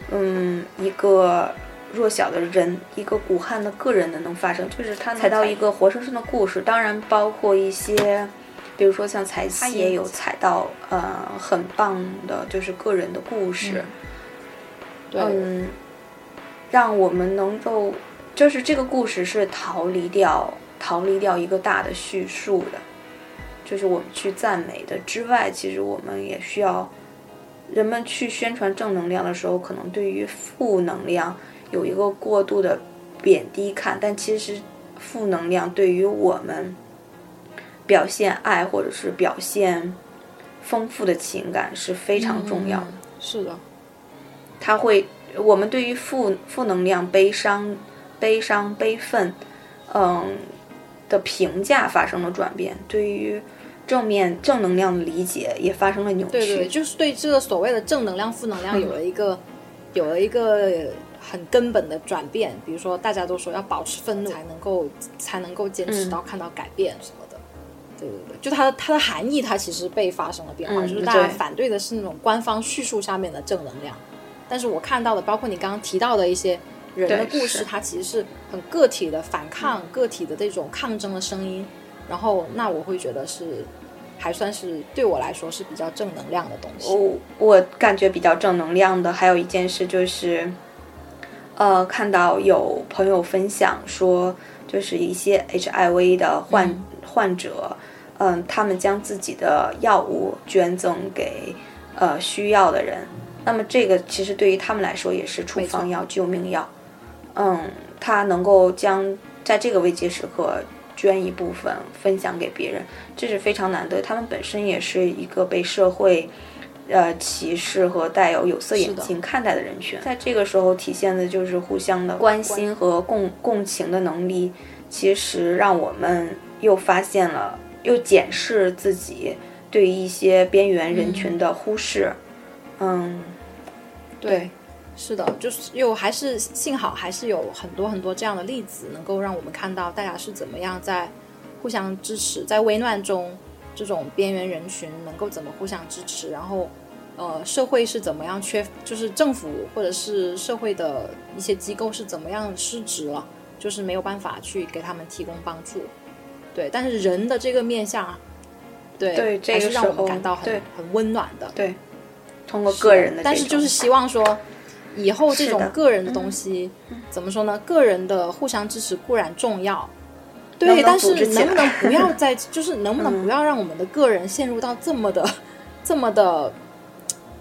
嗯，一个弱小的人，一个古汉的个人的能发生，就是他踩到一个活生生的故事。当然，包括一些，比如说像彩他也有踩到，呃，很棒的，就是个人的故事。嗯，让我们能够，就是这个故事是逃离掉，逃离掉一个大的叙述的，就是我们去赞美的之外，其实我们也需要。人们去宣传正能量的时候，可能对于负能量有一个过度的贬低看，但其实负能量对于我们表现爱或者是表现丰富的情感是非常重要的。是的，它会，我们对于负负能量、悲伤、悲伤、悲愤，嗯的评价发生了转变，对于。正面正能量的理解也发生了扭曲，对对，就是对这个所谓的正能量、负能量有了一个有了一个很根本的转变。比如说，大家都说要保持愤怒才能够才能够坚持到看到改变什么的，对对对，就它的它的含义，它其实被发生了变化。就是大家反对的是那种官方叙述下面的正能量，但是我看到的，包括你刚刚提到的一些人的故事，它其实是很个体的反抗、个体的这种抗争的声音。然后，那我会觉得是，还算是对我来说是比较正能量的东西。我我感觉比较正能量的还有一件事就是，呃，看到有朋友分享说，就是一些 HIV 的患患者，嗯，他们将自己的药物捐赠给呃需要的人。那么这个其实对于他们来说也是处方药、救命药。嗯，他能够将在这个危机时刻。捐一部分分享给别人，这是非常难得。他们本身也是一个被社会，呃歧视和带有有色眼镜看待的人群，在这个时候体现的就是互相的关心和共共情的能力。其实让我们又发现了，又检视自己对于一些边缘人群的忽视。嗯，对。是的，就是又还是幸好还是有很多很多这样的例子，能够让我们看到大家是怎么样在互相支持，在危难中这种边缘人群能够怎么互相支持，然后呃社会是怎么样缺，就是政府或者是社会的一些机构是怎么样失职了，就是没有办法去给他们提供帮助。对，但是人的这个面相，对，还是让我们感到很很温暖的。对，通过个人的，但是就是希望说。以后这种个人的东西，怎么说呢？个人的互相支持固然重要，对，但是能不能不要再，就是能不能不要让我们的个人陷入到这么的、这么的，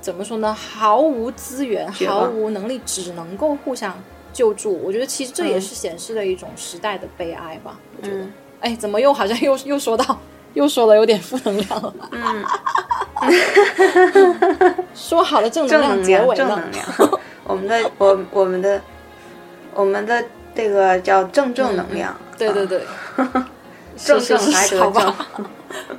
怎么说呢？毫无资源、毫无能力，只能够互相救助。我觉得其实这也是显示了一种时代的悲哀吧。我觉得，哎，怎么又好像又 又说到，又说了有点负能量了。嗯，说好的正能量结尾呢？我们的我我们的我们的这个叫正正能量，对对对，正正还得正。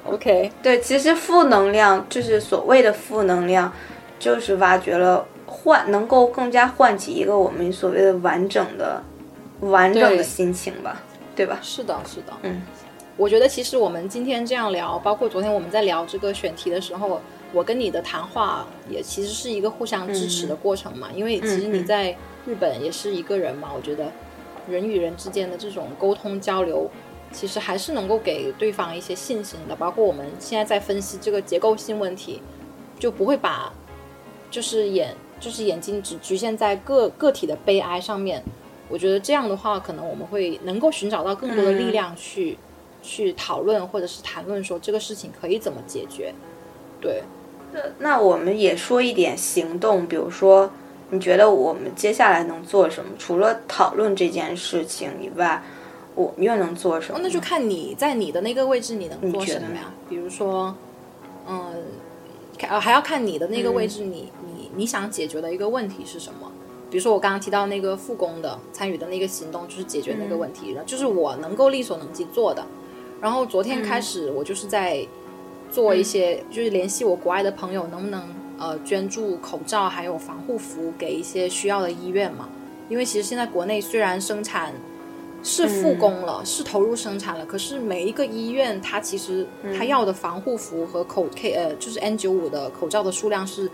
OK，对，其实负能量就是所谓的负能量，就是挖掘了唤能够更加唤起一个我们所谓的完整的完整的心情吧，对吧？是的，是的，嗯，我觉得其实我们今天这样聊，包括昨天我们在聊这个选题的时候，我跟你的谈话也其实是一个互相支持的过程嘛，因为其实你在日本也是一个人嘛，我觉得人与人之间的这种沟通交流，其实还是能够给对方一些信心的，包括我们现在在分析这个结构性问题，就不会把就是眼就是眼睛只局限在个个体的悲哀上面。我觉得这样的话，可能我们会能够寻找到更多的力量去去讨论或者是谈论说这个事情可以怎么解决。对，那我们也说一点行动，比如说，你觉得我们接下来能做什么？除了讨论这件事情以外，我们又能做什么？那就看你在你的那个位置你能做什么呀？比如说，嗯，呃，还要看你的那个位置，你你你想解决的一个问题是什么？比如说我刚刚提到那个复工的参与的那个行动，就是解决那个问题，就是我能够力所能及做的。然后昨天开始，我就是在做一些，就是联系我国外的朋友，能不能呃捐助口罩还有防护服给一些需要的医院嘛？因为其实现在国内虽然生产是复工了，是投入生产了，可是每一个医院它其实它要的防护服和口 K 呃就是 N 九五的口罩的数量是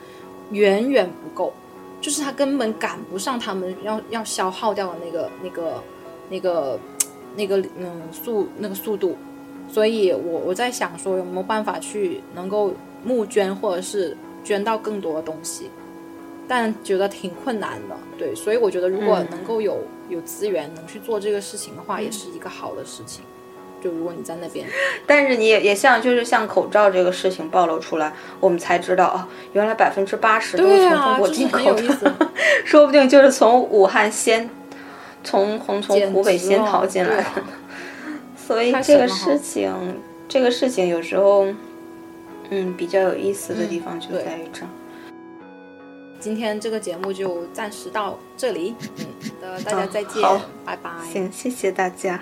远远不够。就是它根本赶不上他们要要消耗掉的那个那个那个那个嗯速那个速度，所以我我在想说有没有办法去能够募捐或者是捐到更多的东西，但觉得挺困难的，对，所以我觉得如果能够有有资源能去做这个事情的话，也是一个好的事情。就如果你在那边，但是你也也像就是像口罩这个事情暴露出来，我们才知道哦，原来百分之八十都是从中国进口的，说不定就是从武汉先从从从湖北先逃进来的。所以这个事情，这个事情有时候，嗯，比较有意思的地方就在于这。今天这个节目就暂时到这里，嗯，的大家再见，拜拜。行，谢谢大家。